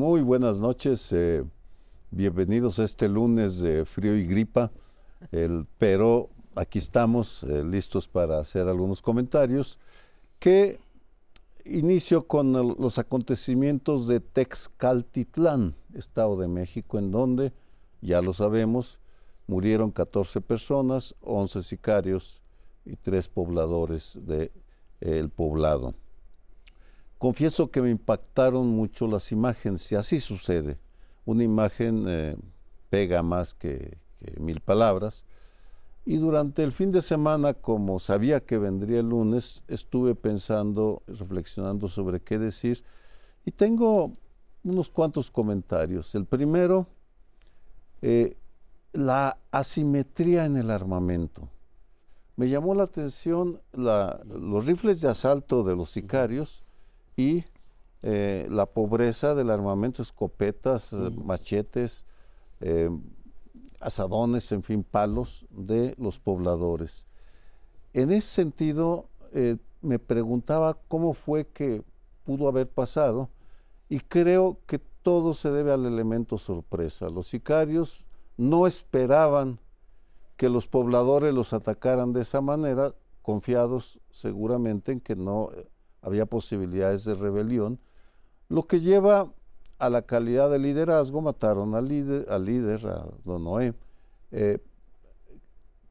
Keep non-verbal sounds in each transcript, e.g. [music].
Muy buenas noches. Eh, bienvenidos a este lunes de frío y gripa. Pero aquí estamos eh, listos para hacer algunos comentarios que inicio con los acontecimientos de Texcaltitlán, Estado de México, en donde, ya lo sabemos, murieron 14 personas, 11 sicarios y 3 pobladores del de, poblado. Confieso que me impactaron mucho las imágenes y así sucede. Una imagen eh, pega más que, mil palabras. Y durante el fin de semana, como sabía que vendría el lunes, estuve pensando, reflexionando sobre qué decir. Y tengo unos cuantos comentarios. El primero, eh, la asimetría en el armamento. Me llamó la atención los rifles de asalto de los sicarios y eh, la pobreza del armamento, escopetas, eh, machetes, eh, asadones, en fin, palos de los pobladores. En ese sentido, me preguntaba cómo fue que pudo haber pasado y creo que todo se debe al elemento sorpresa. Los sicarios no esperaban que los pobladores los atacaran de esa manera, confiados seguramente en que no eh, había posibilidades de rebelión, lo que lleva a la calidad de liderazgo, mataron al líder, al líder a Don Noé, eh,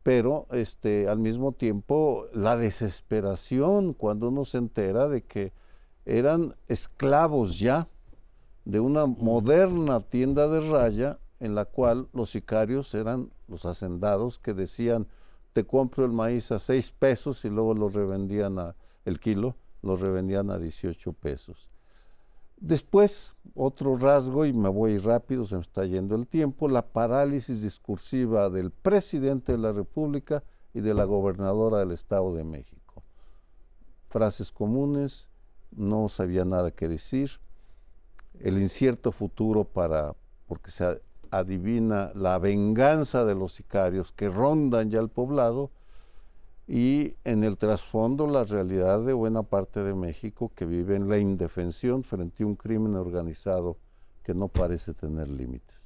pero este, al mismo tiempo la desesperación cuando uno se entera de que eran esclavos ya de una moderna tienda de raya en la cual los sicarios eran los hacendados que decían, te compro el maíz a seis pesos y luego lo revendían a, el kilo, lo revendían a 18 pesos. Después, otro rasgo, y me voy rápido, se me está yendo el tiempo, la parálisis discursiva del presidente de la República y de la gobernadora del Estado de México. Frases comunes, no sabía nada que decir, el incierto futuro para, porque se adivina la venganza de los sicarios que rondan ya el poblado y en el trasfondo la realidad de buena parte de México que vive en la indefensión frente a un crimen organizado que no parece tener límites.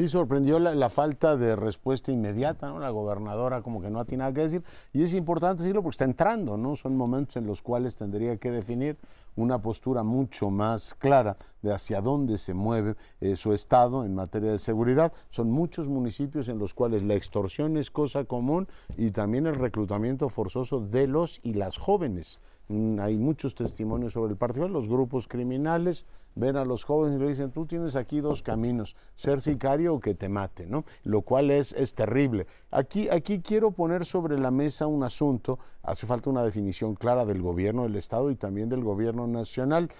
Sí, sorprendió la, falta de respuesta inmediata, ¿no? La gobernadora como que no tiene nada que decir. Y es importante decirlo porque está entrando, ¿no? Son momentos en los cuales tendría que definir una postura mucho más clara de hacia dónde se mueve eh, su Estado en materia de seguridad. Son muchos municipios en los cuales la extorsión es cosa común y también el reclutamiento forzoso de los y las jóvenes. Mm, hay muchos testimonios sobre el partido. Los grupos criminales ven a los jóvenes y le dicen, tú tienes aquí dos caminos, ser sicario o que te mate, ¿no? Lo cual es, es terrible. Aquí, aquí quiero poner sobre la mesa un asunto, hace falta una definición clara del gobierno del Estado y también del gobierno nacional.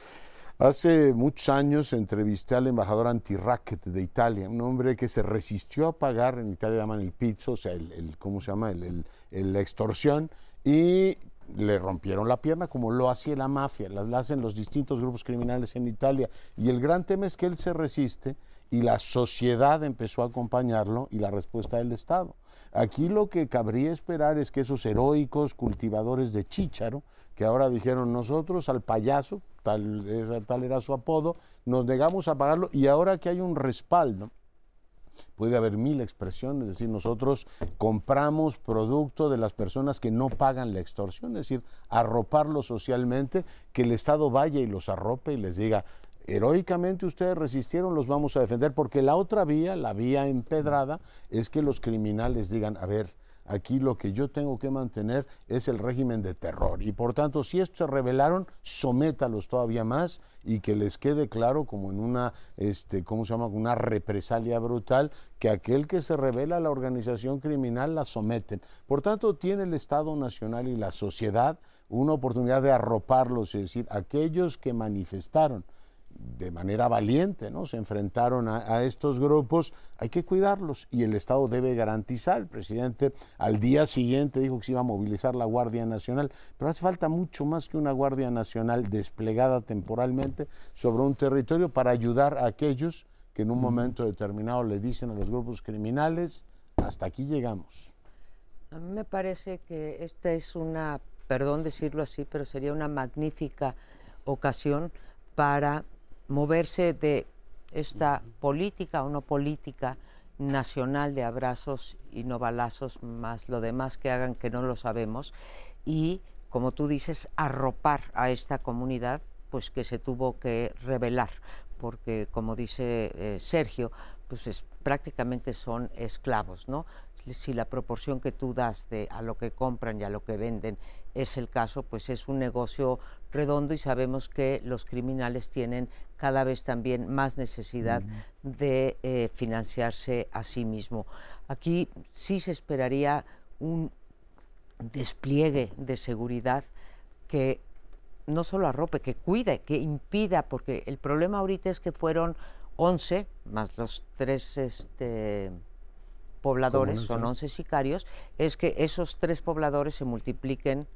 Hace muchos años entrevisté al embajador anti-racket de Italia, un hombre que se resistió a pagar, en Italia llaman el pizzo, o sea, el, ¿cómo se llama? El, la extorsión, y le rompieron la pierna como lo hacía la mafia, las hacen los distintos grupos criminales en Italia. Y el gran tema es que él se resiste y la sociedad empezó a acompañarlo y la respuesta del Estado. Aquí lo que cabría esperar es que esos heroicos cultivadores de chícharo, que ahora dijeron nosotros al payaso, tal, tal era su apodo, nos negamos a pagarlo y ahora que hay un respaldo puede haber mil expresiones, es decir, nosotros compramos producto de las personas que no pagan la extorsión, es decir, arroparlos socialmente, que el Estado vaya y los arrope y les diga, heroicamente ustedes resistieron, los vamos a defender, porque la otra vía, la vía empedrada, es que los criminales digan, a ver, Aquí lo que yo tengo que mantener es el régimen de terror. Y por tanto, si estos se rebelaron, sométalos todavía más y que les quede claro, como en una, este, ¿cómo se llama? Una represalia brutal, que aquel que se revela a la organización criminal la someten. Por tanto, tiene el Estado Nacional y la sociedad una oportunidad de arroparlos, es decir, aquellos que manifestaron de manera valiente, ¿no? Se enfrentaron a, estos grupos, hay que cuidarlos y el Estado debe garantizar. El presidente al día siguiente dijo que se iba a movilizar la Guardia Nacional, pero hace falta mucho más que una Guardia Nacional desplegada temporalmente sobre un territorio para ayudar a aquellos que en un momento determinado le dicen a los grupos criminales, hasta aquí llegamos. A mí me parece que esta es una, perdón decirlo así, pero sería una magnífica ocasión para moverse de esta política o no política nacional de abrazos y no balazos, más lo demás que hagan que no lo sabemos, y, como tú dices, arropar a esta comunidad, pues que se tuvo que revelar, porque, como dice eh, Sergio, pues prácticamente son esclavos, ¿no? Si la proporción que tú das de a lo que compran y a lo que venden es el caso, pues es un negocio redondo y sabemos que los criminales tienen cada vez también más necesidad de eh, financiarse a sí mismo. Aquí sí se esperaría un despliegue de seguridad que no solo arrope, que cuide, que impida, porque el problema ahorita es que fueron 11, más los tres este, pobladores, son 11 sicarios, es que esos tres pobladores se multipliquen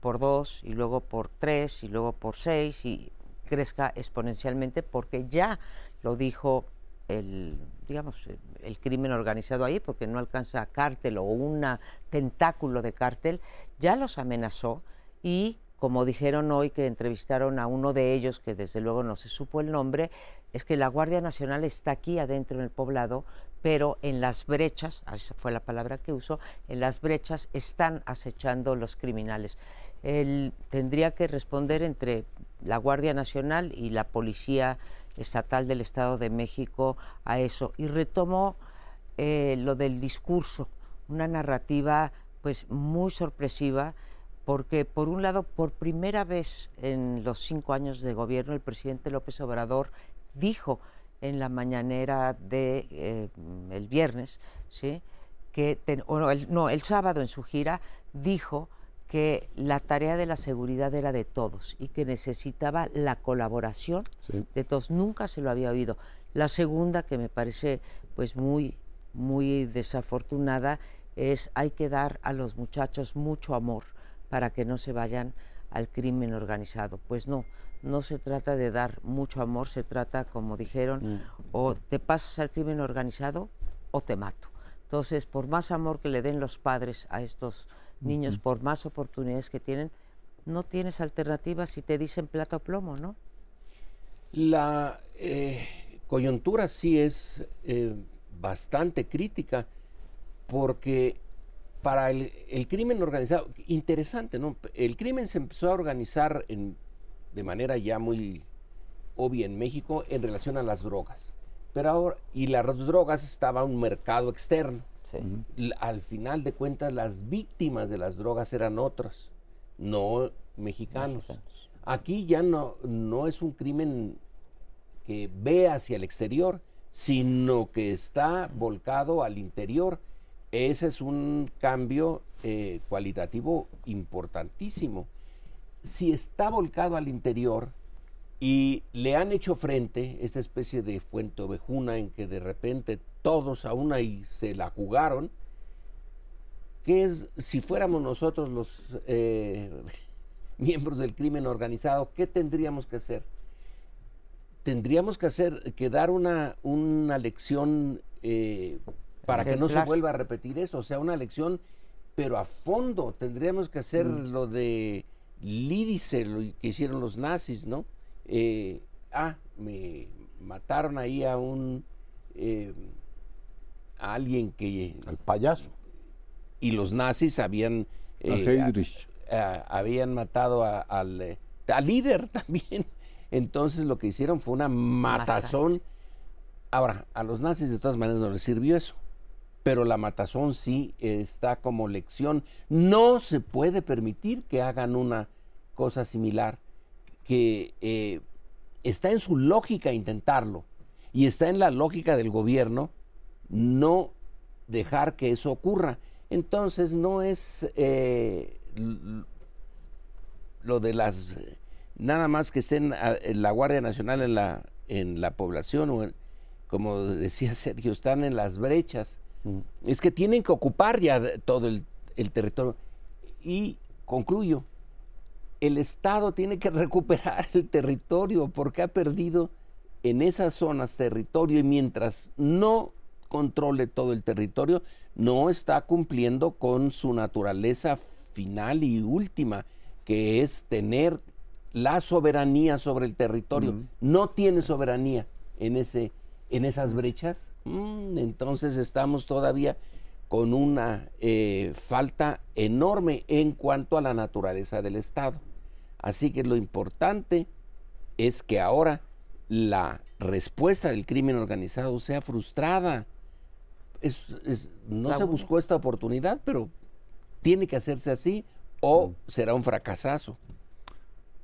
por dos y luego por tres y luego por seis y crezca exponencialmente porque ya lo dijo el digamos el crimen organizado ahí porque no alcanza cártel o un tentáculo de cártel ya los amenazó y como dijeron hoy que entrevistaron a uno de ellos que desde luego no se supo el nombre es que la Guardia Nacional está aquí adentro en el poblado pero en las brechas, esa fue la palabra que usó, en las brechas están acechando los criminales él tendría que responder entre la Guardia Nacional y la Policía Estatal del Estado de México a eso. Y retomó eh, lo del discurso, una narrativa pues muy sorpresiva, porque por un lado, por primera vez en los cinco años de gobierno, el presidente López Obrador dijo en la mañanera de eh, el viernes, ¿sí? que no, el sábado en su gira dijo que la tarea de la seguridad era de todos y que necesitaba la colaboración de todos. Nunca se lo había oído. La segunda, que me parece pues muy, muy desafortunada, es hay que dar a los muchachos mucho amor para que no se vayan al crimen organizado. Pues no, no se trata de dar mucho amor, se trata, como dijeron, mm. o te pasas al crimen organizado o te mato. Entonces, por más amor que le den los padres a estos niños, por más oportunidades que tienen, no tienes alternativas si te dicen plata o plomo, ¿no? La eh, coyuntura sí es eh, bastante crítica porque para el, crimen organizado, interesante, ¿no? El crimen se empezó a organizar de manera ya muy obvia en México en relación a las drogas. Pero ahora, y las drogas estaba un mercado externo. Al final de cuentas, las víctimas de las drogas eran otras, no mexicanos. Aquí ya no, no es un crimen que ve hacia el exterior, sino que está volcado al interior. Ese es un cambio eh, cualitativo importantísimo. Si está volcado al interior y le han hecho frente esta especie de fuente ovejuna en que de repente todos a una y se la jugaron, que es, si fuéramos nosotros los eh, [laughs] miembros del crimen organizado, ¿qué tendríamos que hacer? Tendríamos que hacer, que dar una, una lección eh, para que no se vuelva a repetir eso, o sea, una lección, pero a fondo, tendríamos que hacer mm. lo de Lídice, lo que hicieron los nazis, ¿no? Eh, ah, me mataron ahí a un a alguien que... Al payaso. Y los nazis habían... Eh, habían matado al, eh, al, líder [laughs] también. Entonces lo que hicieron fue una matazón. Ahora, a los nazis de todas maneras no les sirvió eso. Pero la matazón sí está como lección. No se puede permitir que hagan una cosa similar, que eh, está en su lógica intentarlo y está en la lógica del gobierno no dejar que eso ocurra. Entonces no es eh, lo de las nada más que estén en la Guardia Nacional en la en la población o como decía [laughs] Sergio están en las brechas. Es que tienen que ocupar ya todo el, el territorio. Y concluyo, el Estado tiene que [laughs] recuperar el territorio porque ha perdido en esas zonas territorio y mientras no controle todo el territorio, no está cumpliendo con su naturaleza final y última, que es tener la soberanía sobre el territorio. No tiene soberanía. en, ese, en esas brechas, mm, entonces estamos todavía con una eh, falta enorme en cuanto a la naturaleza del Estado. Así que lo importante es que ahora la respuesta del crimen organizado sea frustrada. No se buscó esta oportunidad, pero tiene que hacerse así o será un fracasazo.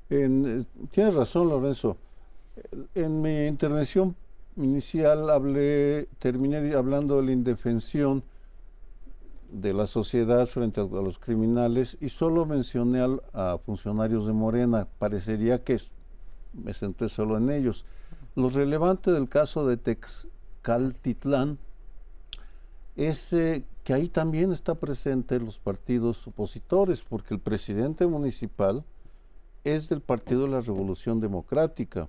En, eh, tienes razón, Lorenzo. En mi intervención inicial hablé, terminé hablando de la indefensión de la sociedad frente a, los criminales y solo mencioné a funcionarios de Morena. Parecería que me centré solo en ellos. Lo relevante del caso de Texcaltitlán es que ahí también está presente los partidos opositores, porque el presidente municipal es del Partido de la Revolución Democrática,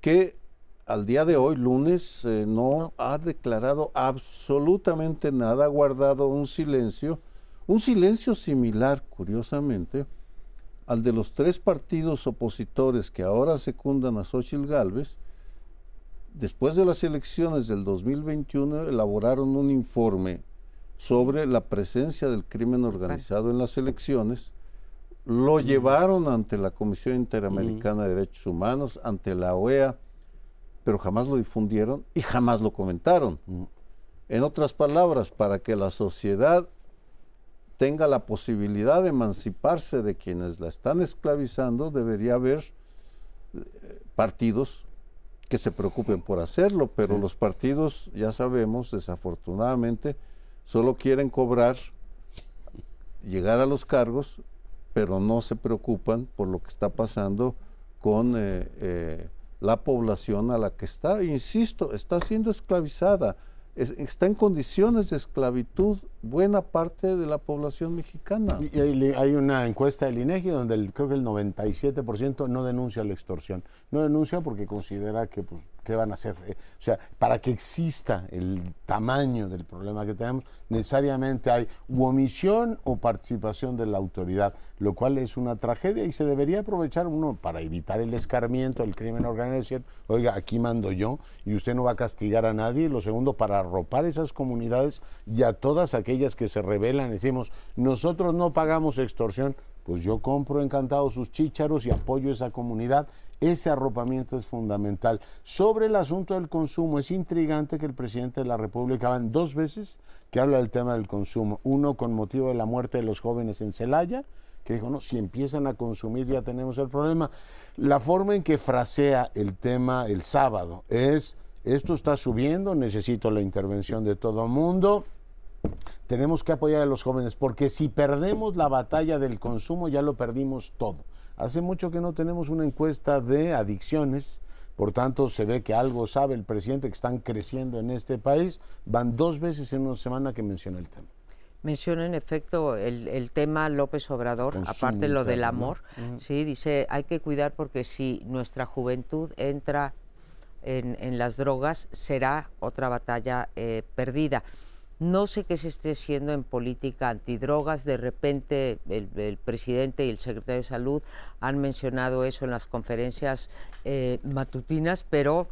que al día de hoy, lunes, eh, no ha declarado absolutamente nada, ha guardado un silencio, un silencio similar, curiosamente, al de los tres partidos opositores que ahora secundan a Xochitl Gálvez, después de las elecciones del 2021 elaboraron un informe sobre la presencia del crimen organizado en las elecciones, lo llevaron ante la Comisión Interamericana de Derechos Humanos, ante la OEA, pero jamás lo difundieron y jamás lo comentaron. En otras palabras, para que la sociedad tenga la posibilidad de emanciparse de quienes la están esclavizando, debería haber eh, partidos que se preocupen por hacerlo, pero los partidos, ya sabemos, desafortunadamente, solo quieren cobrar, llegar a los cargos, pero no se preocupan por lo que está pasando con eh, eh, la población a la que está, insisto, está siendo esclavizada está en condiciones de esclavitud buena parte de la población mexicana. Y hay, una encuesta del INEGI donde creo que el 97% no denuncia la extorsión. No denuncia porque considera que pues, ¿qué van a hacer? Eh, o sea, para que exista el tamaño del problema que tenemos, necesariamente hay omisión o participación de la autoridad, lo cual es una tragedia y se debería aprovechar uno para evitar el escarmiento, el crimen organizado, decir, oiga, aquí mando yo y usted no va a castigar a nadie. Lo segundo, para arropar esas comunidades y a todas aquellas que se rebelan, decimos, nosotros no pagamos extorsión, pues yo compro encantado sus chícharos y apoyo esa comunidad ese arropamiento es fundamental. Sobre el asunto del consumo, es intrigante que el presidente de la República van dos veces que habla del tema del consumo. Uno con motivo de la muerte de los jóvenes en Celaya, que dijo, no, si empiezan a consumir ya tenemos el problema. La forma en que frasea el tema el sábado es, esto está subiendo, necesito la intervención de todo el mundo. Tenemos que apoyar a los jóvenes porque si perdemos la batalla del consumo ya lo perdimos todo. Hace mucho que no tenemos una encuesta de adicciones, por tanto se ve que algo sabe el presidente que están creciendo en este país. Van dos veces en una semana que menciona el tema. Menciona en efecto el, tema López Obrador, aparte lo del amor, sí, dice hay que cuidar porque si nuestra juventud entra en, las drogas será otra batalla eh, perdida. No sé qué se esté haciendo en política antidrogas. De repente el, presidente y el secretario de Salud han mencionado eso en las conferencias eh, matutinas, pero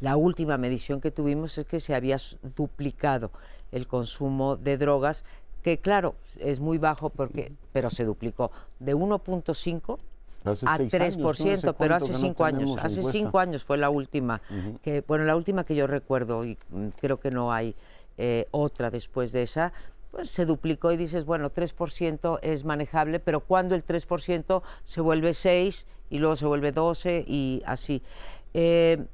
la última medición que tuvimos es que se había duplicado el consumo de drogas, que claro, es muy bajo, porque, pero se duplicó de 1.5 a 3%, pero hace cinco años. Hace cinco años fue la última, que, bueno, la última que yo recuerdo y mm, creo que no hay eh, otra después de esa, pues se duplicó y dices, bueno, 3% es manejable, pero cuando el 3% se vuelve 6 y luego se vuelve 12 y así. Eh,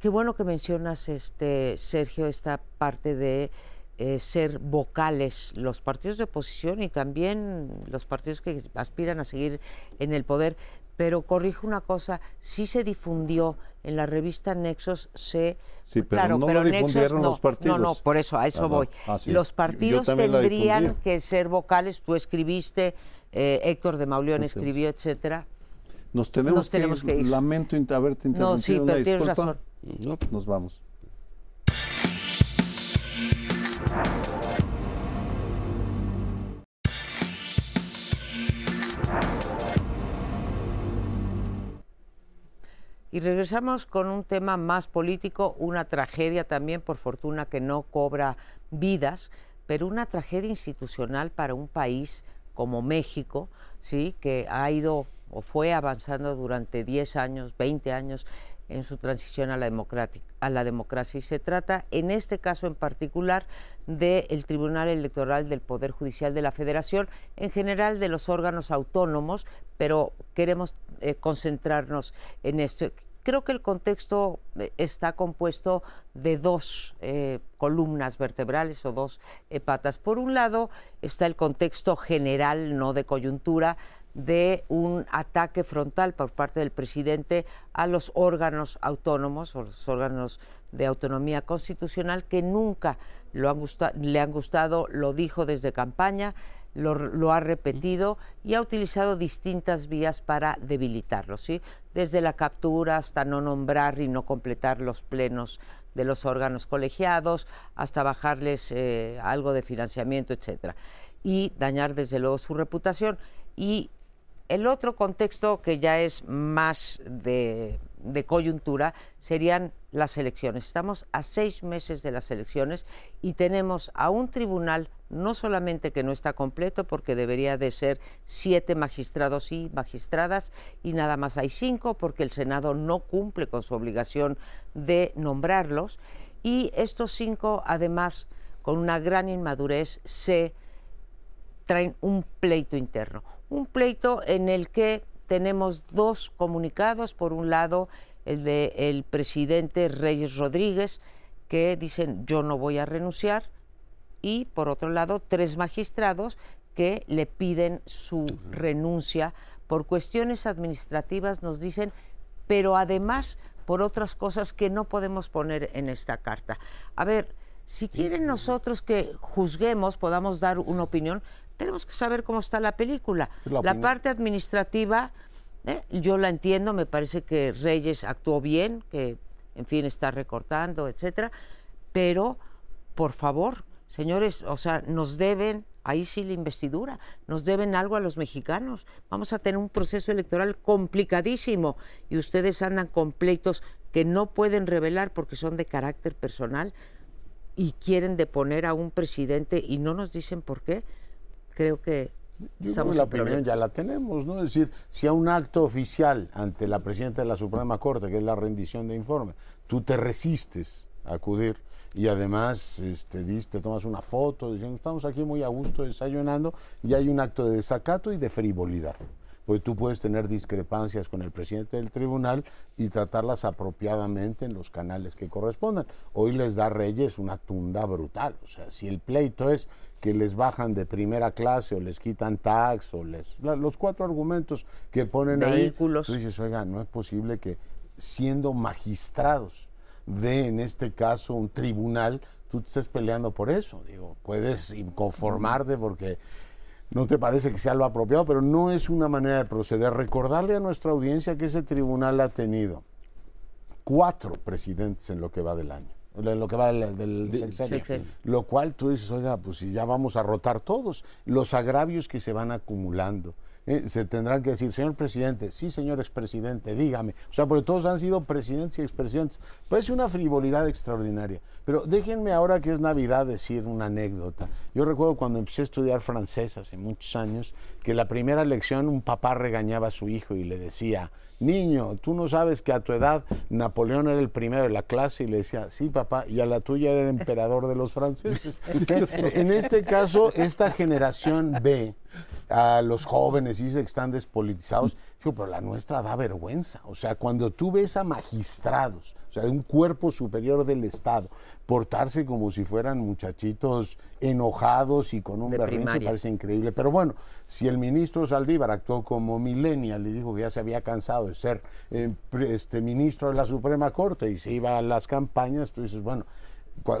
qué bueno que mencionas, este Sergio, esta parte de eh, ser vocales los partidos de oposición y también los partidos que aspiran a seguir en el poder. Pero corrijo una cosa, sí se difundió en la revista Nexos, se Sí, pero claro, no pero lo difundieron los partidos. No, no, por eso, a eso ah, voy. Ah, los partidos tendrían que ser vocales. Tú escribiste, eh, Héctor de Mauleón escribió, etcétera. Nos tenemos, que, ir. Lamento haberte interrumpido. No, sí, pero tienes razón. No, nos vamos. Y regresamos con un tema más político, una tragedia también, por fortuna que no cobra vidas, pero una tragedia institucional para un país como México, ¿sí? que ha ido o fue avanzando durante 10 años, 20 años en su transición a la, a la democracia. Y se trata, en este caso en particular, del Tribunal Electoral del Poder Judicial de la Federación, en general de los órganos autónomos, pero queremos eh, concentrarnos en esto. Creo que el contexto eh, está compuesto de dos eh, columnas vertebrales o dos patas. Por un lado está el contexto general, no de coyuntura, de un ataque frontal por parte del presidente a los órganos autónomos o los órganos de autonomía constitucional que nunca lo han le han gustado, lo dijo desde campaña, lo, ha repetido y ha utilizado distintas vías para debilitarlo, ¿sí? desde la captura hasta no nombrar y no completar los plenos de los órganos colegiados, hasta bajarles eh, algo de financiamiento, etcétera, y dañar desde luego su reputación. Y el otro contexto que ya es más de, coyuntura serían las elecciones. Estamos a seis meses de las elecciones y tenemos a un tribunal no solamente que no está completo porque debería de ser siete magistrados y magistradas y nada más hay cinco porque el Senado no cumple con su obligación de nombrarlos. Y estos cinco además con una gran inmadurez se traen un pleito interno. Un pleito en el que tenemos dos comunicados, por un lado el del presidente Reyes Rodríguez, que dicen yo no voy a renunciar, y por otro lado tres magistrados que le piden su renuncia por cuestiones administrativas, nos dicen, pero además por otras cosas que no podemos poner en esta carta. A ver, si quieren nosotros que juzguemos, podamos dar una opinión, tenemos que saber cómo está la película. La, parte administrativa, ¿eh? yo la entiendo, me parece que Reyes actuó bien, que en fin está recortando, etcétera, pero por favor, señores, o sea, nos deben, ahí sí la investidura, nos deben algo a los mexicanos. Vamos a tener un proceso electoral complicadísimo y ustedes andan con pleitos que no pueden revelar porque son de carácter personal y quieren deponer a un presidente y no nos dicen por qué creo que Yo la opinión ya la tenemos, ¿no? Es decir, si a un acto oficial ante la presidenta de la Suprema Corte, que es la rendición de informe, tú te resistes a acudir y además este, te tomas una foto diciendo estamos aquí muy a gusto desayunando y hay un acto de desacato y de frivolidad pues tú puedes tener discrepancias con el presidente del tribunal y tratarlas apropiadamente en los canales que correspondan. Hoy les da Reyes una tunda brutal, o sea, si el pleito es que les bajan de primera clase o les quitan tax o les los cuatro argumentos que ponen Vehículos. ahí, tú dices, oiga, no es posible que siendo magistrados de, en este caso, un tribunal, tú te estés peleando por eso. Digo, puedes inconformarte porque no te parece que sea lo apropiado, pero no es una manera de proceder. Recordarle a nuestra audiencia que ese tribunal ha tenido cuatro presidentes en lo que va del año, en lo que va del, del Lo cual tú dices, oiga, pues si ya vamos a rotar todos, los agravios que se van acumulando. Eh, se tendrán que decir, señor presidente, sí, señor expresidente, dígame. O sea, porque todos han sido presidentes y expresidentes. Es una frivolidad extraordinaria. Pero déjenme ahora que es Navidad decir una anécdota. Yo recuerdo cuando empecé a estudiar francés hace muchos años, que la primera lección un papá regañaba a su hijo y le decía, niño, tú no sabes que a tu edad Napoleón era el primero de la clase y le decía, sí papá, y a la tuya era el emperador de los franceses. [laughs] en este caso, esta generación B a los jóvenes, dice que están despolitizados. Digo, pero la nuestra da vergüenza. O sea, cuando tú ves a magistrados, o sea, de un cuerpo superior del Estado, portarse como si fueran muchachitos enojados y con un berrinche, parece increíble. Pero bueno, si el ministro Saldívar actuó como millennial y dijo que ya se había cansado de ser eh, este ministro de la Suprema Corte y se iba a las campañas, tú dices, bueno,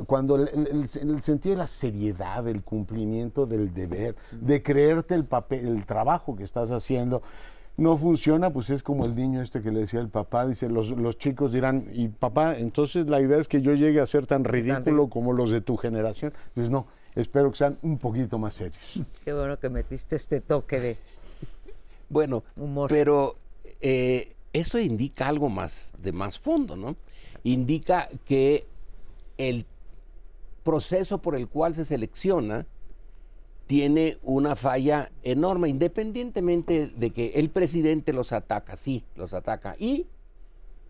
cuando el, sentido de la seriedad, del cumplimiento del deber, de creerte el papel, el trabajo que estás haciendo, no funciona, pues es como el niño este que le decía el papá, dice, los, los chicos dirán, y papá, entonces la idea es que yo llegue a ser tan ridículo como los de tu generación. Dices, no, espero que sean un poquito más serios. [laughs] Qué bueno que metiste este toque de bueno, humor. Pero eh, esto indica algo más de más fondo, ¿no? Indica que el proceso por el cual se selecciona tiene una falla enorme, independientemente de que el presidente los ataca, sí, los ataca. Y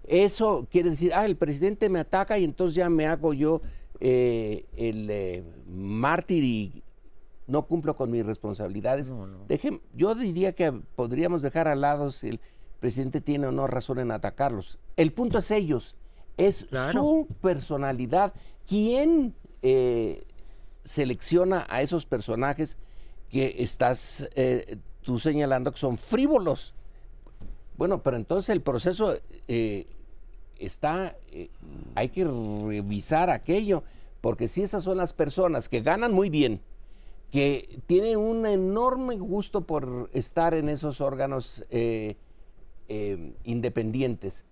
eso quiere decir, ah, el presidente me ataca y entonces ya me hago yo eh, el eh, mártir y no cumplo con mis responsabilidades. yo diría que podríamos dejar al lado si el presidente tiene o no razón en atacarlos. El punto es ellos, es su personalidad. ¿Quién eh, selecciona a esos personajes que estás eh, tú señalando que son frívolos? Bueno, pero entonces el proceso eh, está, hay que revisar aquello, porque si esas son las personas que ganan muy bien, que tienen un enorme gusto por estar en esos órganos independientes,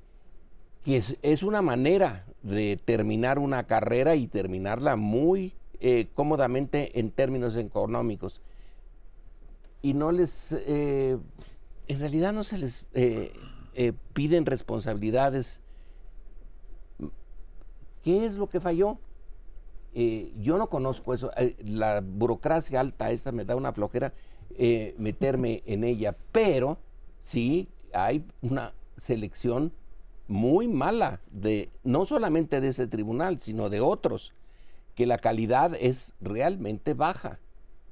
que es, una manera de terminar una carrera y terminarla muy eh, cómodamente en términos económicos. Y no les, eh, en realidad no se les eh, piden responsabilidades. ¿Qué es lo que falló? yo no conozco eso. la burocracia alta esta me da una flojera meterme en ella, pero sí hay una selección muy mala de no solamente de ese tribunal, sino de otros, que la calidad es realmente baja.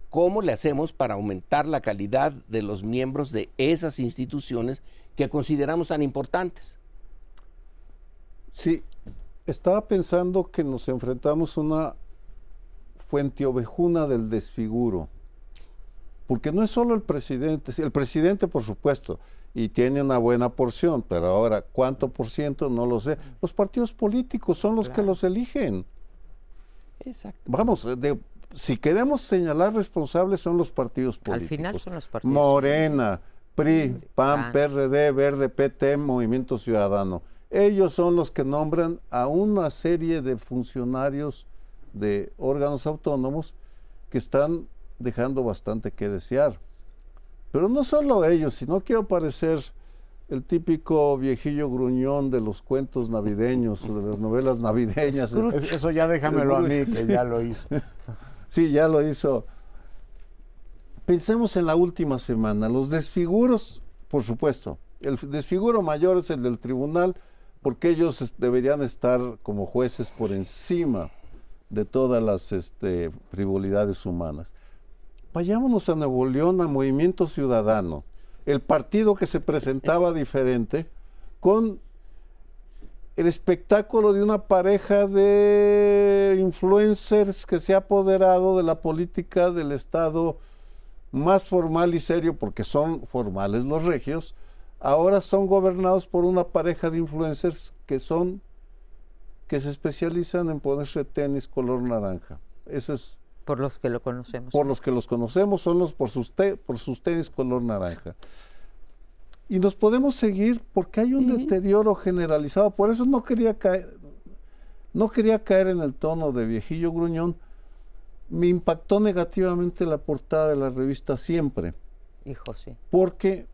¿Cómo le hacemos para aumentar la calidad de los miembros de esas instituciones que consideramos tan importantes? Sí, estaba pensando que nos enfrentamos a una fuente ovejuna del desfiguro, porque no es solo el presidente, el presidente por supuesto, y tiene una buena porción, pero ahora cuánto por ciento no lo sé. Los partidos políticos son los que los eligen. Exacto. Vamos, de, si queremos señalar responsables son los partidos políticos. Al final son los partidos. Morena, PRI, PAN, PRD, Verde, PT, Movimiento Ciudadano. Ellos son los que nombran a una serie de funcionarios de órganos autónomos que están dejando bastante que desear. Pero no solo ellos, sino quiero parecer el típico viejillo gruñón de los cuentos navideños o de las novelas navideñas. Eso ya déjamelo a mí, que ya lo hizo. [laughs] sí, ya lo hizo. Pensemos en la última semana. Los desfiguros, por supuesto. El desfiguro mayor es el del tribunal, porque ellos deberían estar como jueces por encima de todas las este, frivolidades humanas. Vayámonos a Nuevo León, a Movimiento Ciudadano, el partido que se presentaba diferente, con el espectáculo de una pareja de influencers que se ha apoderado de la política del Estado más formal y serio, porque son formales los regios, ahora son gobernados por una pareja de influencers que son que se especializan en ponerse tenis color naranja. Eso es por los que lo conocemos. Por los que los conocemos, son los por sus, por sus tenis color naranja. Y nos podemos seguir porque hay un deterioro generalizado. Por eso no quería caer, no quería caer en el tono de viejillo gruñón. Me impactó negativamente la portada de la revista Siempre. Hijo, sí. Porque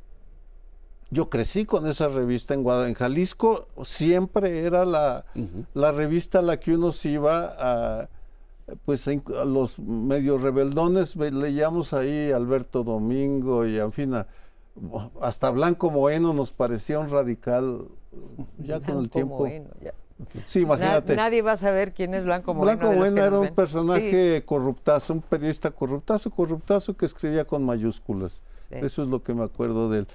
yo crecí con esa revista en Guadalajara. En Jalisco siempre era la, la revista a la que uno se iba a pues a los medios rebeldones leíamos ahí Alberto Domingo y en fin, hasta Blanco Moeno nos parecía un radical ya con el tiempo. Sí, imagínate. nadie va a saber quién es Blanco Moeno. Blanco era un personaje corruptazo, un periodista corruptazo, corruptazo que escribía con mayúsculas. Eso es lo que me acuerdo de él.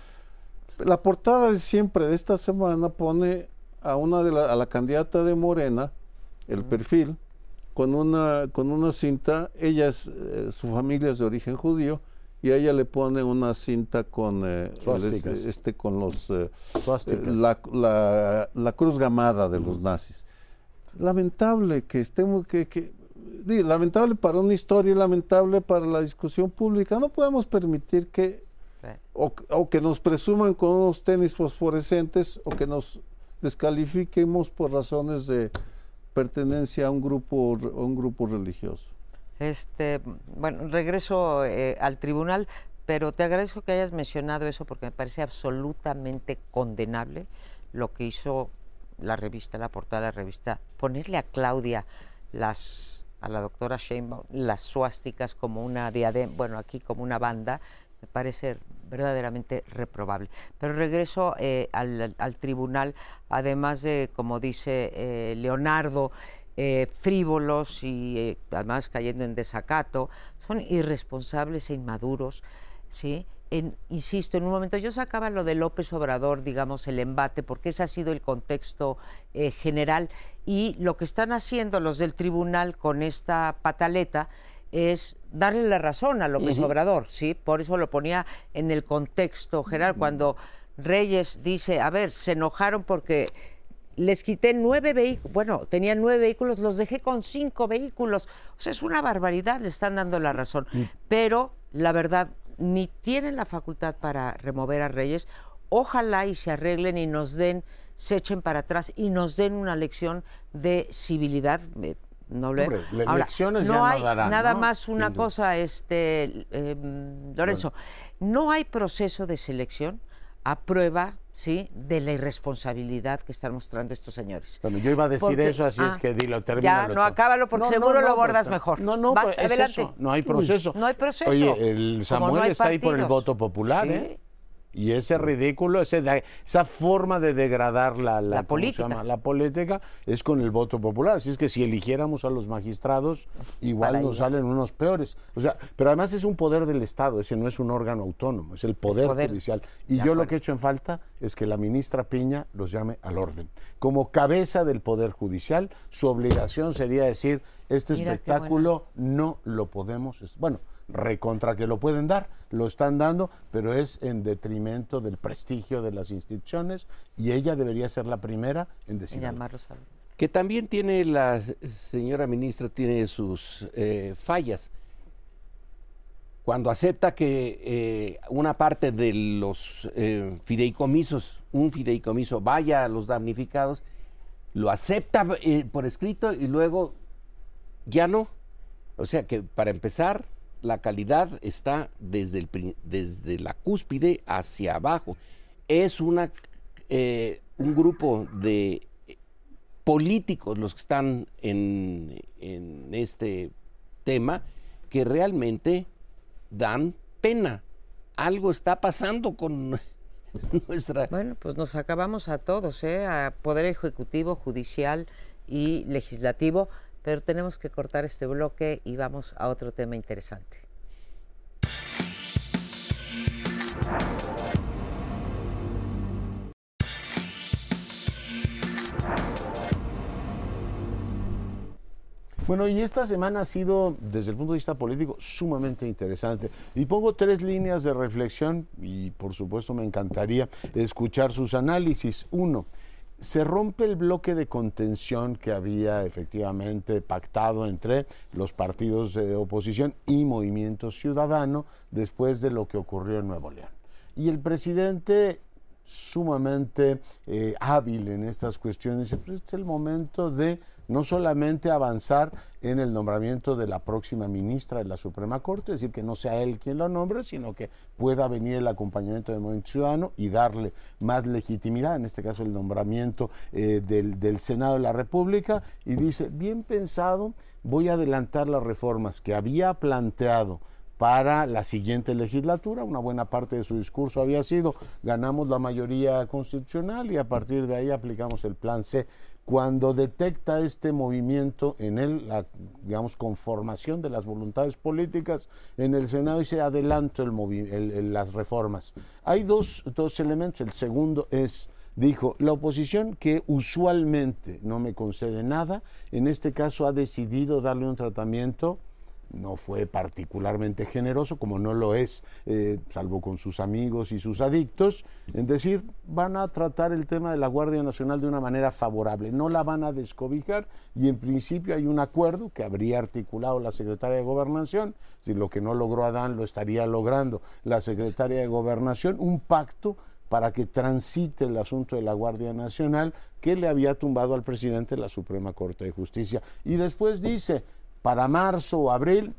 La portada de siempre de esta semana pone a una de la, a la candidata de Morena, el perfil, con una, con una cinta, ella es, eh, su familia es de origen judío, y a ella le pone una cinta con eh, este, este, con los eh, la, la, la, cruz gamada de los nazis. Lamentable que estemos que, que lamentable para una historia y lamentable para la discusión pública. No podemos permitir que o, o, que nos presuman con unos tenis fosforescentes o que nos descalifiquemos por razones de pertenencia a un grupo, un grupo religioso. Este, bueno, regreso eh, al tribunal, pero te agradezco que hayas mencionado eso porque me parece absolutamente condenable lo que hizo la revista, la portada de la revista, ponerle a Claudia las a la doctora Sheinbaum las suásticas como una diadema, bueno, aquí como una banda, me parece verdaderamente reprobable. Pero regreso eh, al, tribunal, además de, como dice eh, Leonardo, eh, frívolos y además cayendo en desacato, son irresponsables e inmaduros, ¿sí? insisto, en un momento yo sacaba lo de López Obrador, digamos, el embate, porque ese ha sido el contexto general y lo que están haciendo los del tribunal con esta pataleta es darle la razón a López Obrador, ¿sí? Por eso lo ponía en el contexto general, cuando Reyes dice, a ver, se enojaron porque les quité nueve vehículos, bueno, tenían nueve vehículos, los dejé con cinco vehículos. O sea, es una barbaridad, le están dando la razón. Pero la verdad, ni tienen la facultad para remover a Reyes. Ojalá y se arreglen y nos den, se echen para atrás y nos den una lección de civilidad. No le... elecciones no hay no nada más una cosa, este em, Lorenzo, no hay proceso de selección a prueba ¿sí? de la irresponsabilidad que están mostrando estos señores. Bueno, yo iba a decir eso, así es ah, que dilo, termina. Ya, no, acábalo porque seguro lo bordas mejor. No, no, pues, adelante. no hay proceso. no hay proceso. Oye, el Samuel está ahí por el voto popular, ¿eh? Y ese ridículo, ese, esa forma de degradar la, la, política. la política es con el voto popular. Así es que si eligiéramos a los magistrados, igual nos salen unos peores. O sea, pero además es un poder del Estado, ese no es un órgano autónomo, es el poder, judicial. Y yo lo que he hecho en falta es que la ministra Piña los llame al orden. Como cabeza del poder judicial, su obligación sería decir, este espectáculo no lo podemos... Bueno, recontra que lo pueden dar, lo están dando, pero es en detrimento del prestigio de las instituciones y ella debería ser la primera en decir. Que también tiene la señora ministra, tiene sus eh, fallas. Cuando acepta que eh, una parte de los eh, fideicomisos, un fideicomiso vaya a los damnificados, lo acepta por escrito y luego ya no. O sea que para empezar, la calidad está desde, el, desde la cúspide hacia abajo. Es una, eh, un grupo de políticos los que están en, en este tema que realmente dan pena. Algo está pasando con [laughs] nuestra... Bueno, pues nos acabamos a todos, ¿eh? a Poder Ejecutivo, Judicial y Legislativo pero tenemos que cortar este bloque y vamos a otro tema interesante. Bueno, y esta semana ha sido, desde el punto de vista político, sumamente interesante. Y pongo tres líneas de reflexión y por supuesto me encantaría escuchar sus análisis. Uno, se rompe el bloque de contención que había efectivamente pactado entre los partidos de oposición y Movimiento Ciudadano después de lo que ocurrió en Nuevo León. Y el presidente sumamente eh, hábil en estas cuestiones, dice, pues es el momento de no solamente avanzar en el nombramiento de la próxima ministra de la Suprema Corte, es decir, que no sea él quien lo nombre, sino que pueda venir el acompañamiento del movimiento ciudadano y darle más legitimidad, en este caso el nombramiento eh, del, del Senado de la República, y dice, bien pensado, voy a adelantar las reformas que había planteado para la siguiente legislatura. Una buena parte de su discurso había sido, ganamos la mayoría constitucional y a partir de ahí aplicamos el plan C cuando detecta este movimiento en él, la digamos, conformación de las voluntades políticas en el Senado y se adelanta el, las reformas. Hay dos, dos elementos. El segundo es, dijo, la oposición que usualmente no me concede nada, en este caso ha decidido darle un tratamiento no fue particularmente generoso, como no lo es, eh, salvo con sus amigos y sus adictos, en decir, van a tratar el tema de la Guardia Nacional de una manera favorable, no la van a descobijar y en principio hay un acuerdo que habría articulado la Secretaria de Gobernación, si lo que no logró Adán lo estaría logrando la Secretaria de Gobernación, un pacto para que transite el asunto de la Guardia Nacional que le había tumbado al presidente de la Suprema Corte de Justicia. Y después dice, para marzo o abril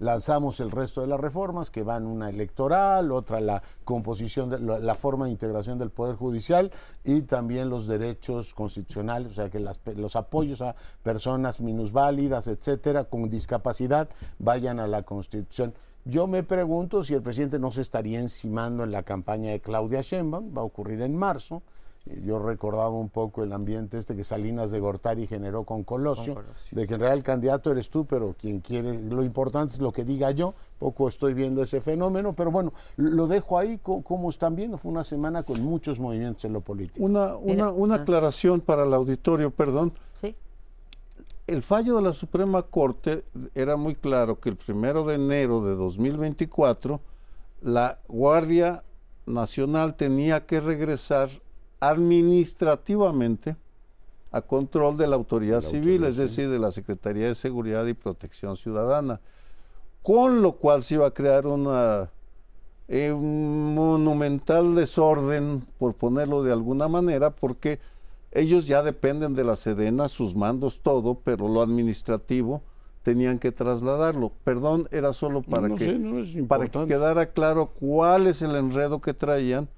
lanzamos el resto de las reformas que van una electoral, otra la composición, de, la, forma de integración del Poder Judicial y también los derechos constitucionales, o sea, que los apoyos a personas minusválidas, etcétera, con discapacidad, vayan a la Constitución. Yo me pregunto si el presidente no se estaría encimando en la campaña de Claudia Sheinbaum, va a ocurrir en marzo, yo recordaba un poco el ambiente este que Salinas de Gortari generó con Colosio, de que en realidad el candidato eres tú, pero quien quiere, lo importante es lo que diga yo, poco estoy viendo ese fenómeno, pero bueno, lo dejo ahí como están viendo, fue una semana con muchos movimientos en lo político. Una, una, una ah. aclaración para el auditorio, perdón. Sí. El fallo de la Suprema Corte era muy claro que el primero de enero de 2024 la Guardia Nacional tenía que regresar administrativamente a control de la autoridad civil, es decir, de la Secretaría de Seguridad y Protección Ciudadana, con lo cual se iba a crear una, eh, un monumental desorden, por ponerlo de alguna manera, porque ellos ya dependen de la Sedena, sus mandos, todo, pero lo administrativo tenían que trasladarlo. Perdón, era solo para, que, para que quedara claro cuál es el enredo que traían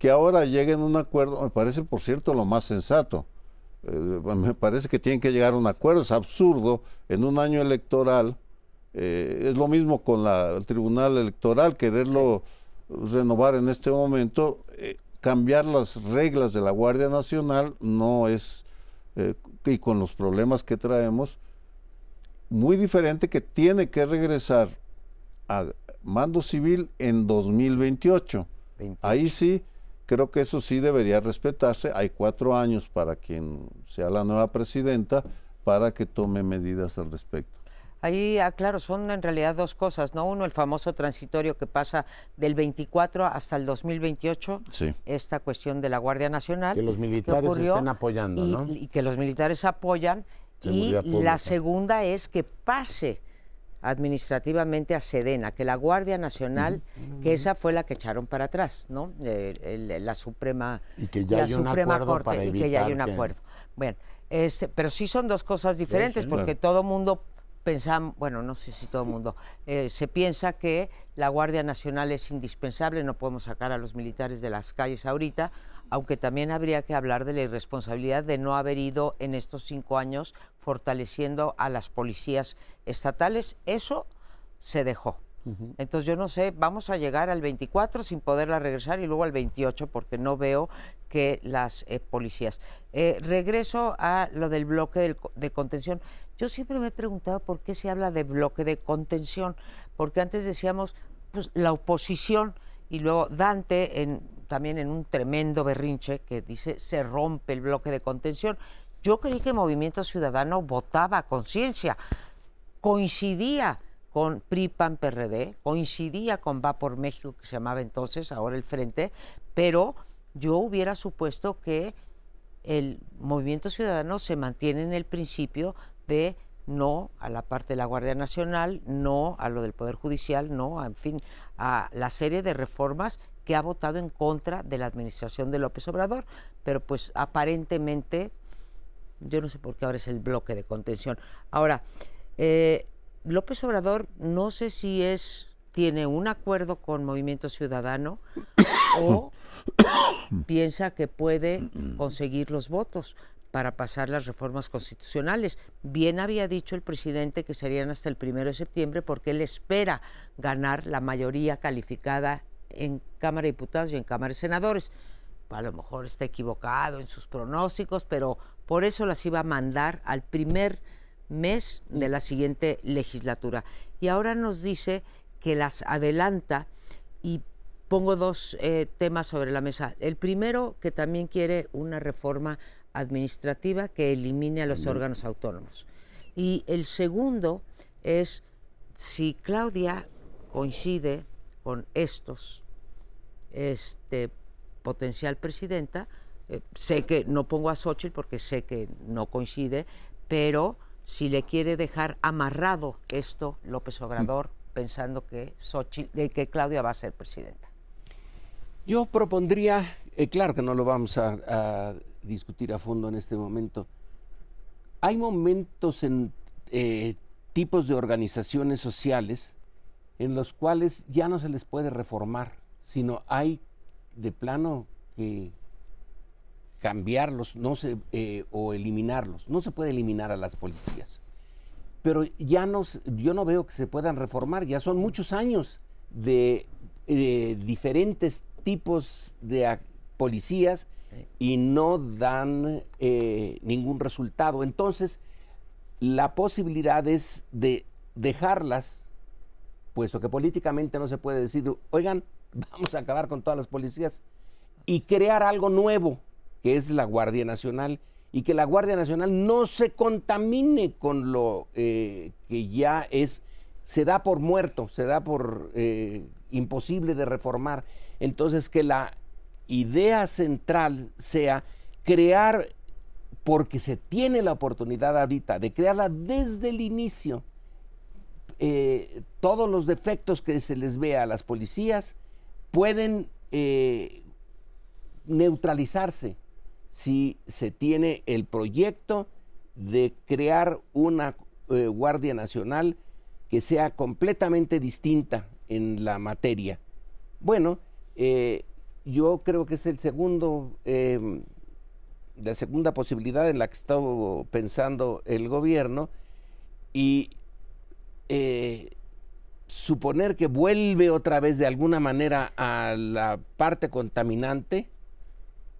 que ahora lleguen a un acuerdo, me parece, por cierto, lo más sensato. Eh, me parece que tienen que llegar a un acuerdo, es absurdo en un año electoral. Eh, es lo mismo con la, el Tribunal Electoral, quererlo renovar en este momento. Eh, cambiar las reglas de la Guardia Nacional no es, y con los problemas que traemos, muy diferente que tiene que regresar a mando civil en 2028. Ahí sí Creo que eso sí debería respetarse. Hay cuatro años para quien sea la nueva presidenta para que tome medidas al respecto. Ahí, ah, claro, son en realidad dos cosas, ¿no? Uno, el famoso transitorio que pasa del 24 hasta el 2028, sí. esta cuestión de la Guardia Nacional. Que los militares estén apoyando, y, ¿no? Y que los militares apoyan. y la segunda es que pase administrativamente a Sedena, que la Guardia Nacional, que esa fue la que echaron para atrás, ¿no? la Suprema, y que ya hay un acuerdo Corte, para y que ya hay un acuerdo. Bueno, este, pero sí son dos cosas diferentes, porque todo mundo pensamos, bueno, no sé si todo el mundo, eh, se piensa que la Guardia Nacional es indispensable, no podemos sacar a los militares de las calles ahorita, aunque también habría que hablar de la irresponsabilidad de no haber ido en estos cinco años fortaleciendo a las policías estatales. Eso se dejó. Entonces yo no sé, vamos a llegar al 24 sin poderla regresar y luego al 28 porque no veo que las eh, policías. Eh, regreso a lo del bloque de contención. Yo siempre me he preguntado por qué se habla de bloque de contención, porque antes decíamos pues, la oposición y luego Dante en también en un tremendo berrinche que dice se rompe el bloque de contención. Yo creí que Movimiento Ciudadano votaba a conciencia, coincidía con PRI, PAN, PRD, coincidía con Va por México, que se llamaba entonces, ahora el Frente, pero yo hubiera supuesto que el Movimiento Ciudadano se mantiene en el principio de no a la parte de la Guardia Nacional, no a lo del Poder Judicial, no, en fin, a la serie de reformas que ha votado en contra de la administración de López Obrador, pero pues aparentemente, yo no sé por qué ahora es el bloque de contención. Ahora, eh, López Obrador no sé si es tiene un acuerdo con Movimiento Ciudadano o [coughs] piensa que puede conseguir los votos para pasar las reformas constitucionales. Bien había dicho el presidente que serían hasta el primero de septiembre porque él espera ganar la mayoría calificada en Cámara de Diputados y en Cámara de Senadores. A lo mejor está equivocado en sus pronósticos, pero por eso las iba a mandar al primer mes de la siguiente legislatura. Y ahora nos dice que las adelanta y pongo dos eh, temas sobre la mesa. El primero, que también quiere una reforma administrativa que elimine a los órganos autónomos. Y el segundo es si Claudia coincide con estos este, potencial presidenta. Eh, sé que no pongo a Xochitl porque sé que no coincide, pero si le quiere dejar amarrado esto López Obrador, pensando que, Xochitl, que Claudia va a ser presidenta. Yo propondría, eh, claro que no lo vamos a, discutir a fondo en este momento, hay momentos en eh, tipos de organizaciones sociales en los cuales ya no se les puede reformar, sino hay de plano que cambiarlos no se, eh, o eliminarlos. No se puede eliminar a las policías. Pero ya no, yo no veo que se puedan reformar, ya son muchos años de diferentes tipos de policías y no dan eh, ningún resultado. Entonces, la posibilidad es de dejarlas, puesto que políticamente no se puede decir, oigan, vamos a acabar con todas las policías y crear algo nuevo, que es la Guardia Nacional, y que la Guardia Nacional no se contamine con lo eh, que ya es, se da por muerto, se da por eh, imposible de reformar. Entonces, que la idea central sea crear, porque se tiene la oportunidad ahorita de crearla desde el inicio, eh, todos los defectos que se les vea a las policías pueden neutralizarse si se tiene el proyecto de crear una eh, Guardia Nacional que sea completamente distinta en la materia. Bueno, eh, yo creo que es el segundo, em, la segunda posibilidad en la que está pensando el gobierno y eh, suponer que vuelve otra vez de alguna manera a la parte contaminante,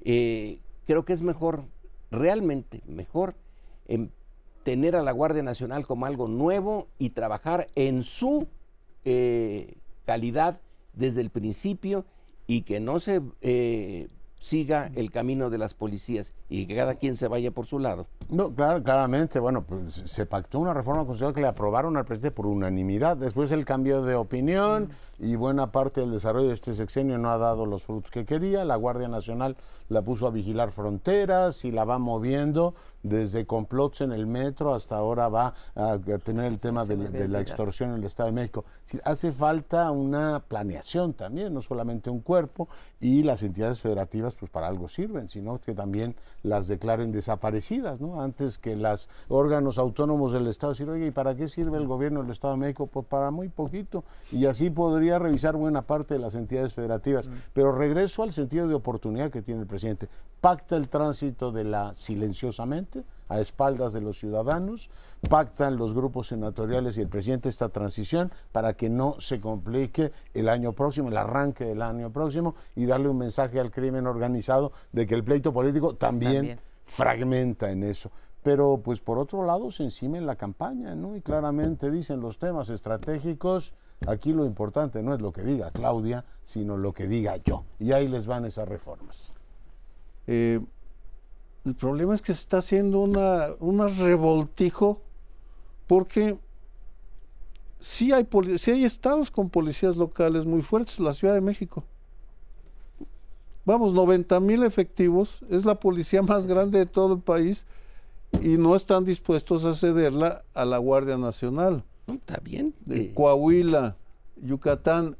creo que es mejor, realmente mejor, tener a la Guardia Nacional como algo nuevo y trabajar en su eh, calidad desde el principio y que no se eh, siga el camino de las policías y que cada quien se vaya por su lado. No, claro, claramente, bueno, pues se pactó una reforma constitucional que le aprobaron al presidente por unanimidad. Después el cambio de opinión y buena parte del desarrollo de este sexenio no ha dado los frutos que quería. La Guardia Nacional la puso a vigilar fronteras y la va moviendo desde complots en el metro hasta ahora va a, tener el tema de, la extorsión en el Estado de México. hace falta una planeación también, no solamente un cuerpo y las entidades federativas pues para algo sirven, sino que también las declaren desaparecidas, ¿no? Antes que los órganos autónomos del Estado decir, oye, ¿y para qué sirve el gobierno del Estado de México? Pues para muy poquito. Y así podría revisar buena parte de las entidades federativas. Mm. Pero regreso al sentido de oportunidad que tiene el presidente. Pacta el tránsito de la silenciosamente, a espaldas de los ciudadanos, pactan los grupos senatoriales y el presidente esta transición para que no se complique el año próximo, el arranque del año próximo y darle un mensaje al crimen organizado de que el pleito político también, fragmenta en eso. Pero pues por otro lado se encima en la campaña, ¿no? Y claramente dicen los temas estratégicos, aquí lo importante no es lo que diga Claudia, sino lo que diga yo. Y ahí les van esas reformas. Eh, el problema es que se está haciendo una, una revoltijo porque sí hay, sí hay estados con policías locales muy fuertes, la Ciudad de México. Vamos, 90 mil efectivos, es la policía más grande de todo el país y no están dispuestos a cederla a la Guardia Nacional. Está bien. De Coahuila, Yucatán.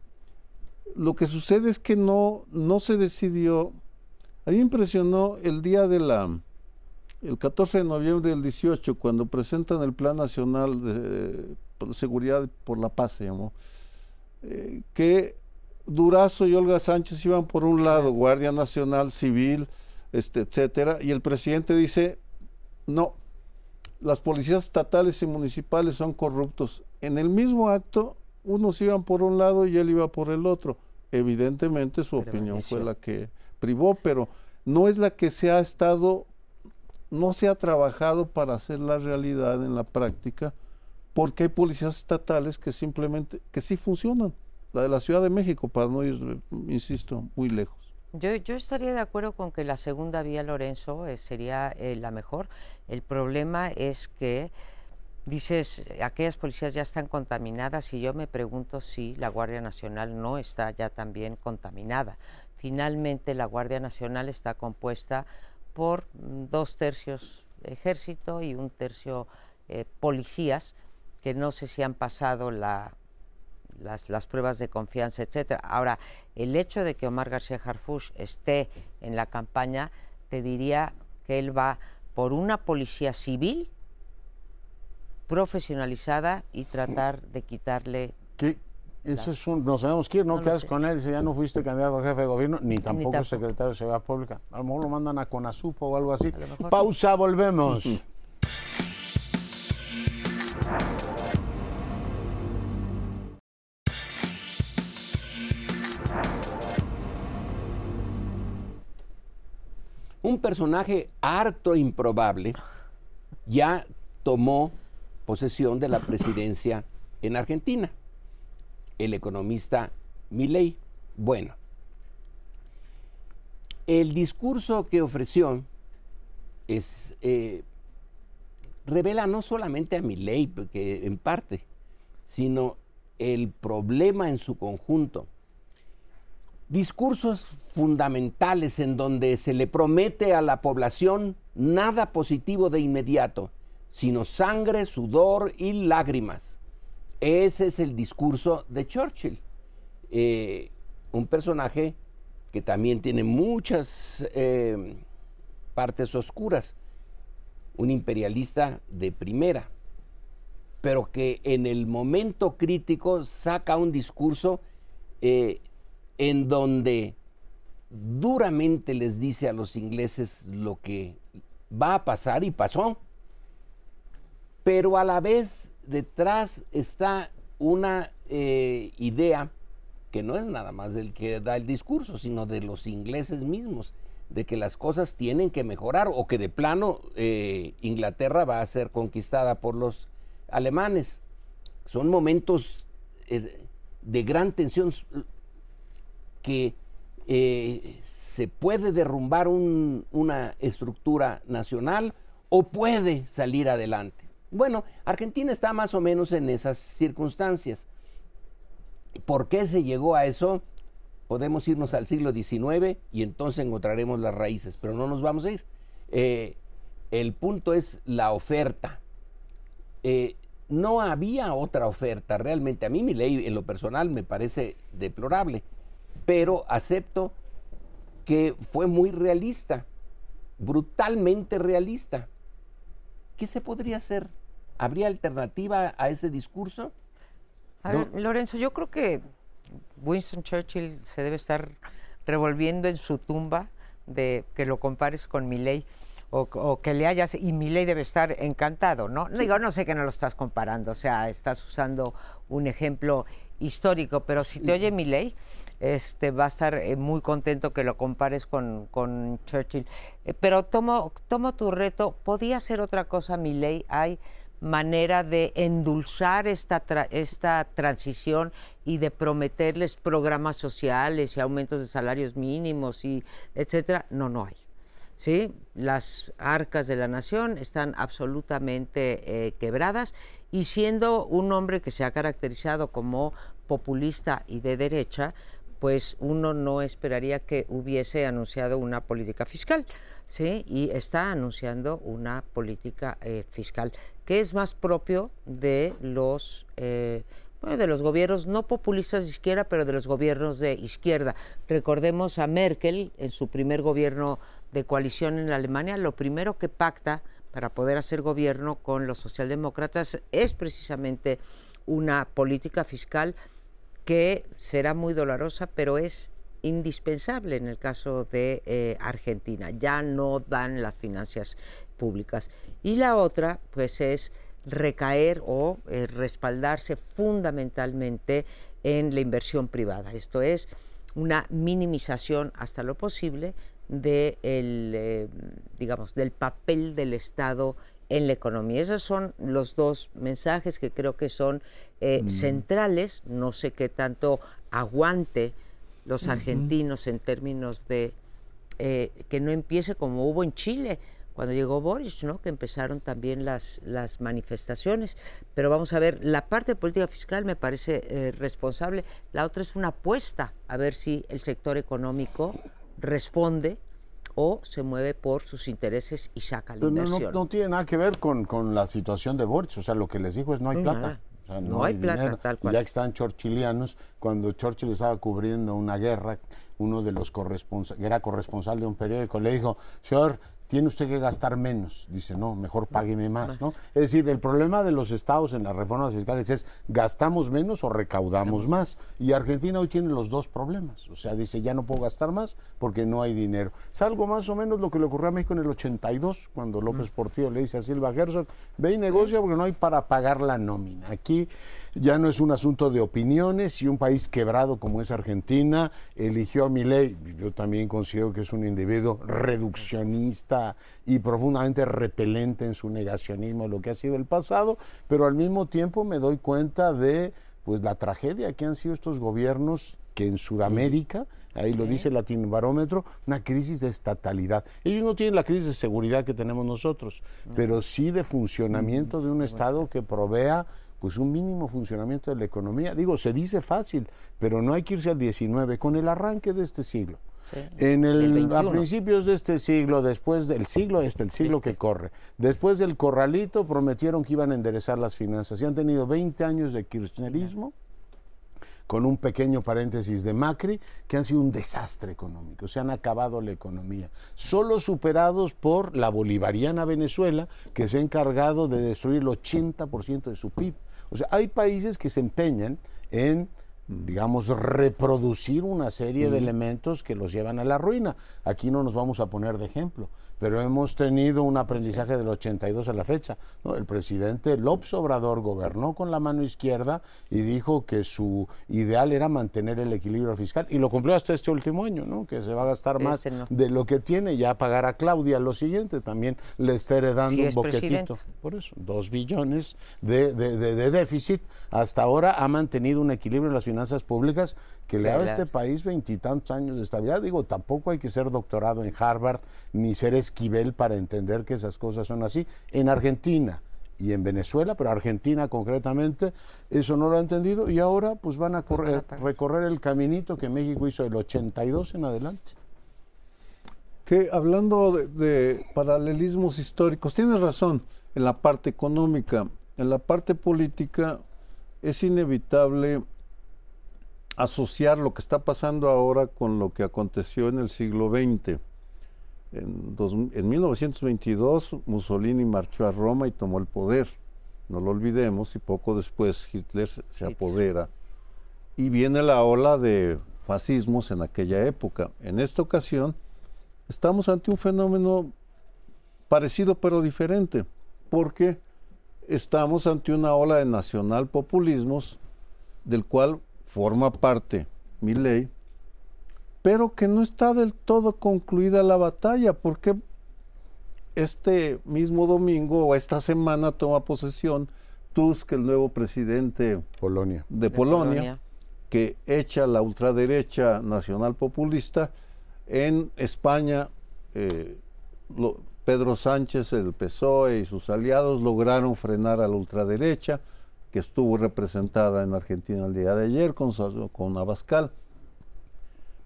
Lo que sucede es que no, no se decidió a mí me impresionó el día de la, el 14 de noviembre del 18, cuando presentan el Plan Nacional de, Seguridad por la Paz, se llamó, eh, que Durazo y Olga Sánchez iban por un lado, Guardia Nacional, Civil, este, etcétera, y el presidente dice, no, las policías estatales y municipales son corruptos. En el mismo acto, unos iban por un lado y él iba por el otro. Evidentemente su opinión fue la que privó, pero no es la que se ha estado, no se ha trabajado para hacer la realidad en la práctica, porque hay policías estatales que simplemente, que sí funcionan. La de la Ciudad de México, para no ir, insisto, muy lejos. Yo, yo estaría de acuerdo con que la segunda vía, Lorenzo, eh, sería eh, la mejor. El problema es que dices, aquellas policías ya están contaminadas y yo me pregunto si la Guardia Nacional no está ya también contaminada. Finalmente, la Guardia Nacional está compuesta por dos tercios ejército y un tercio eh, policías que no sé si han pasado las, pruebas de confianza, etcétera. Ahora, el hecho de que Omar García Harfush esté en la campaña, te diría que él va por una policía civil profesionalizada y tratar de quitarle Eso es un, nos tenemos que ir, no, No quedas con él, dice, ya no fuiste candidato a jefe de gobierno, ni tampoco, tampoco. secretario de Seguridad Pública. A lo mejor lo mandan a Conasupo o algo así. Pausa, volvemos. [laughs] un personaje harto improbable ya tomó posesión de la presidencia en Argentina, el economista Milei. Bueno, el discurso que ofreció es, eh, revela no solamente a Milei, porque en parte, sino el problema en su conjunto discursos fundamentales en donde se le promete a la población nada positivo de inmediato, sino sangre, sudor y lágrimas. Ese es el discurso de Churchill, eh, un personaje que también tiene muchas eh, partes oscuras, un imperialista de primera, pero que en el momento crítico saca un discurso eh, en donde duramente les dice a los ingleses lo que va a pasar y pasó, pero a la vez detrás está una eh, idea que no es nada más del que da el discurso, sino de los ingleses mismos, de que las cosas tienen que mejorar o que de plano eh, Inglaterra va a ser conquistada por los alemanes. Son momentos eh, de gran tensión que se puede derrumbar un- una estructura nacional o puede salir adelante. Bueno, Argentina está más o menos en esas circunstancias. ¿Por qué se llegó a eso? Podemos irnos al siglo XIX y entonces encontraremos las raíces, pero no nos vamos a ir. Eh, el punto es la oferta. Eh, no había otra oferta realmente. A mí mi ley en lo personal me parece deplorable, pero acepto que fue muy realista, brutalmente realista. ¿Qué se podría hacer? ¿Habría alternativa a ese discurso? A ver, Lorenzo, yo creo que Winston Churchill se debe estar revolviendo en su tumba de que lo compares con Milley o, o que le hayas y Milley debe estar encantado, ¿no? Digo, no sé que no lo estás comparando, o sea, estás usando un ejemplo histórico, pero si te oye Milley, este va a estar eh, muy contento que lo compares con, con Churchill. Eh, pero tomo, tomo tu reto, podía ser otra cosa Milley, hay manera de endulzar esta, esta transición y de prometerles programas sociales y aumentos de salarios mínimos y etcétera, no, no hay. ¿sí? Las arcas de la nación están absolutamente eh, quebradas y siendo un hombre que se ha caracterizado como populista y de derecha, pues uno no esperaría que hubiese anunciado una política fiscal, ¿sí? Y está anunciando una política eh, fiscal que es más propio de los eh, de los gobiernos no populistas de izquierda, pero de los gobiernos de izquierda. Recordemos a Merkel en su primer gobierno de coalición en Alemania, lo primero que pacta para poder hacer gobierno con los socialdemócratas es precisamente una política fiscal que será muy dolorosa, pero es indispensable en el caso de eh, Argentina. Ya no dan las finanzas públicas. Y la otra, pues, es recaer o eh, respaldarse fundamentalmente en la inversión privada. Esto es una minimización hasta lo posible de el, eh, digamos, del papel del Estado en la economía. Esos son los dos mensajes que creo que son eh, centrales. No sé qué tanto aguante los argentinos en términos de eh, que no empiece como hubo en Chile cuando llegó Boris, ¿no? que empezaron también las, las manifestaciones. Pero vamos a ver, la parte de política fiscal me parece eh, responsable, la otra es una apuesta a ver si el sector económico responde o se mueve por sus intereses y saca la Pero no, no- inversión. no tiene nada que ver con, con la situación de Boric. O sea, lo que les dijo es no hay No, plata. nada. O sea, No hay plata, tal cual. Ya que están churchillianos, cuando Churchill estaba cubriendo una guerra, uno de los corresponsales, que era corresponsal de un periódico, le dijo, señor, tiene usted que gastar menos. Dice, no, mejor págueme más, ¿no? Es decir, el problema de los estados en las reformas fiscales es gastamos menos o recaudamos más. Y Argentina hoy tiene los dos problemas. O sea, dice, ya no puedo gastar más porque no hay dinero. Es algo más o menos lo que le ocurrió a México en el 82, cuando López Portillo le dice a Silva Herzog, ve y negocia porque no hay para pagar la nómina. Aquí ya no es un asunto de opiniones y un país quebrado como es Argentina eligió a Milei. Yo también considero que es un individuo reduccionista y profundamente repelente en su negacionismo de lo que ha sido el pasado, pero al mismo tiempo me doy cuenta de pues la tragedia que han sido estos gobiernos que en Sudamérica, ahí lo dice el Latinobarómetro, una crisis de estatalidad. Ellos no tienen la crisis de seguridad que tenemos nosotros, pero sí de funcionamiento de un Estado que provea pues un mínimo funcionamiento de la economía. Digo, se dice fácil, pero no hay que irse al 19 con el arranque de este siglo. En el, a principios de este siglo, después del siglo este, el siglo que corre, después del corralito prometieron que iban a enderezar las finanzas y han tenido 20 años de kirchnerismo con un pequeño paréntesis de Macri, que han sido un desastre económico, se han acabado la economía, solo superados por la bolivariana Venezuela, que se ha encargado de destruir el 80% de su PIB. O sea, hay países que se empeñan en digamos, reproducir una serie de elementos que los llevan a la ruina. Aquí no nos vamos a poner de ejemplo pero hemos tenido un aprendizaje del 82 a la fecha. ¿no? El presidente López Obrador gobernó con la mano izquierda y dijo que su ideal era mantener el equilibrio fiscal y lo cumplió hasta este último año, ¿no? que se va a gastar más de lo que tiene, ya pagar a Claudia lo siguiente, también le está heredando un boquetito. Por eso, dos billones de, de, déficit. Hasta ahora ha mantenido un equilibrio en las finanzas públicas que le da a este país veintitantos años de estabilidad. Digo, tampoco hay que ser doctorado en Harvard ni ser esquivel para entender que esas cosas son así. En Argentina y en Venezuela, pero Argentina concretamente, eso no lo ha entendido y ahora pues van a recorrer el caminito que México hizo del 82 en adelante. Que hablando de, paralelismos históricos, tienes razón en la parte económica, en la parte política es inevitable asociar lo que está pasando ahora con lo que aconteció en el siglo XX en, 1922 Mussolini marchó a Roma y tomó el poder, no lo olvidemos, y poco después Hitler se apodera. Y viene la ola de fascismos en aquella época. En esta ocasión estamos ante un fenómeno parecido pero diferente, porque estamos ante una ola de nacionalpopulismos del cual forma parte mi ley pero que no está del todo concluida la batalla, porque este mismo domingo o esta semana toma posesión Tusk, el nuevo presidente Polonia. de, Polonia, que echa la ultraderecha nacional populista. En España, eh, Pedro Sánchez, el PSOE y sus aliados lograron frenar a la ultraderecha, que estuvo representada en Argentina el día de ayer con, con Abascal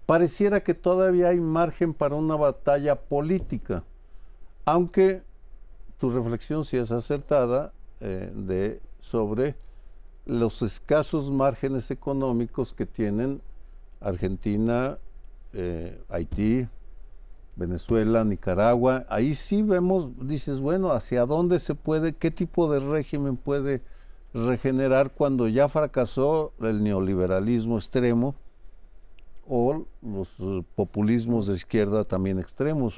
pareciera que todavía hay margen para una batalla política, aunque tu reflexión sí es acertada eh, de, sobre los escasos márgenes económicos que tienen Argentina, eh, Haití, Venezuela, Nicaragua. Ahí sí vemos, dices, bueno, ¿hacia dónde se puede, qué tipo de régimen puede regenerar cuando ya fracasó el neoliberalismo extremo? O los eh, populismos de izquierda también extremos.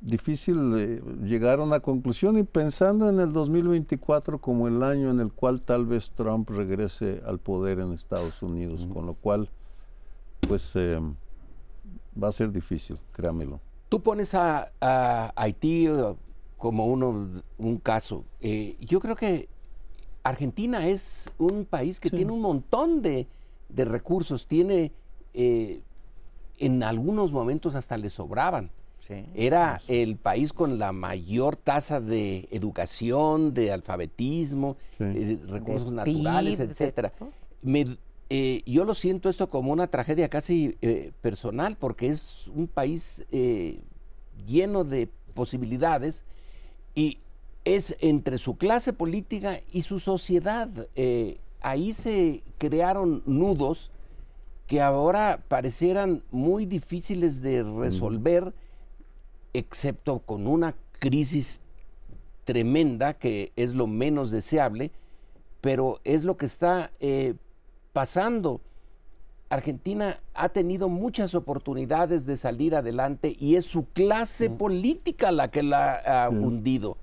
Difícil eh, llegar a una conclusión y pensando en el 2024 como el año en el cual tal vez Trump regrese al poder en Estados Unidos, con lo cual pues eh, va a ser difícil, créamelo. Tú pones a, Haití como uno, un caso. yo creo que Argentina es un país que tiene un montón de, de recursos, tiene eh, en algunos momentos hasta le sobraban. Era el país con la mayor tasa de educación, de alfabetismo, eh, recursos naturales, etcétera. Eh, yo lo siento esto como una tragedia casi personal, porque es un país lleno de posibilidades y es entre su clase política y su sociedad. ahí se crearon nudos que ahora parecieran muy difíciles de resolver excepto con una crisis tremenda que es lo menos deseable, pero es lo que está eh, pasando. Argentina ha tenido muchas oportunidades de salir adelante y es su clase política la que la ha hundido.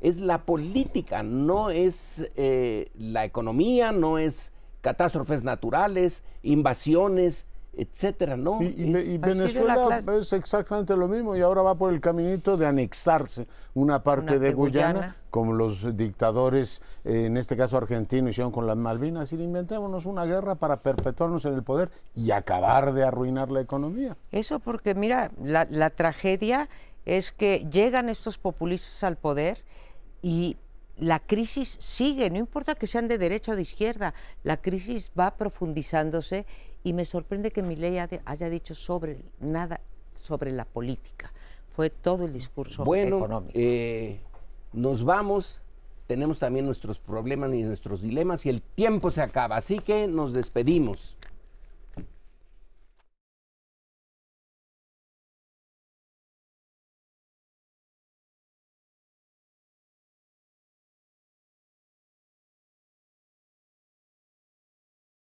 Es la política, no es eh, la economía, no es catástrofes naturales, invasiones, etcétera, ¿no? Y, Venezuela es exactamente lo mismo y ahora va por el caminito de anexarse una parte de, Guyana, como los dictadores, eh, en este caso argentinos, hicieron con las Malvinas, y inventémonos una guerra para perpetuarnos en el poder y acabar de arruinar la economía. Eso porque, mira, la, la tragedia es que llegan estos populistas al poder y la crisis sigue, no importa que sean de derecha o de izquierda, la crisis va profundizándose y me sorprende que mi ley haya dicho sobre nada sobre la política. Fue todo el discurso bueno, económico. Eh, nos vamos, tenemos también nuestros problemas y nuestros dilemas y el tiempo se acaba, así que nos despedimos.